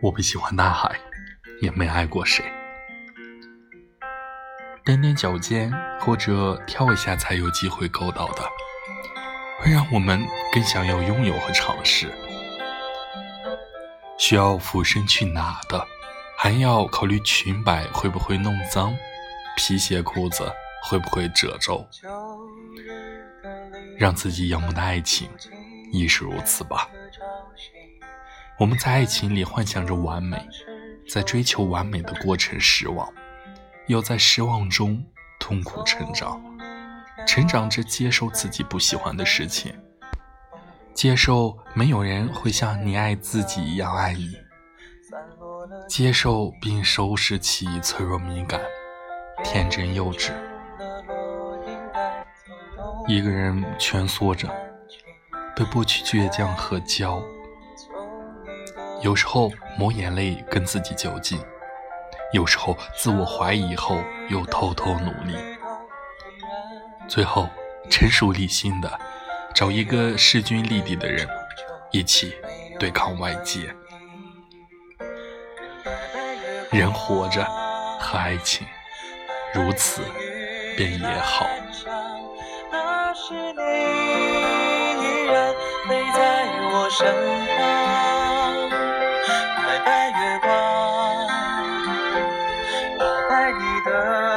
我不喜欢大海，也没爱过谁。踮踮脚尖或者跳一下才有机会够到的，会让我们更想要拥有和尝试。需要俯身去拿的，还要考虑裙摆会不会弄脏，皮鞋裤子会不会褶皱。让自己仰慕的爱情，亦是如此吧。我们在爱情里幻想着完美，在追求完美的过程失望，又在失望中痛苦成长。成长着接受自己不喜欢的事情，接受没有人会像你爱自己一样爱你，接受并收拾起脆弱敏感、天真幼稚。一个人蜷缩着，被剥去倔强和骄傲。有时候抹眼泪跟自己较劲，有时候自我怀疑后又偷偷努力，最后成熟理性的找一个势均力敌的人，一起对抗外界。人活着和爱情如此便也好。是你依然陪在我身旁。the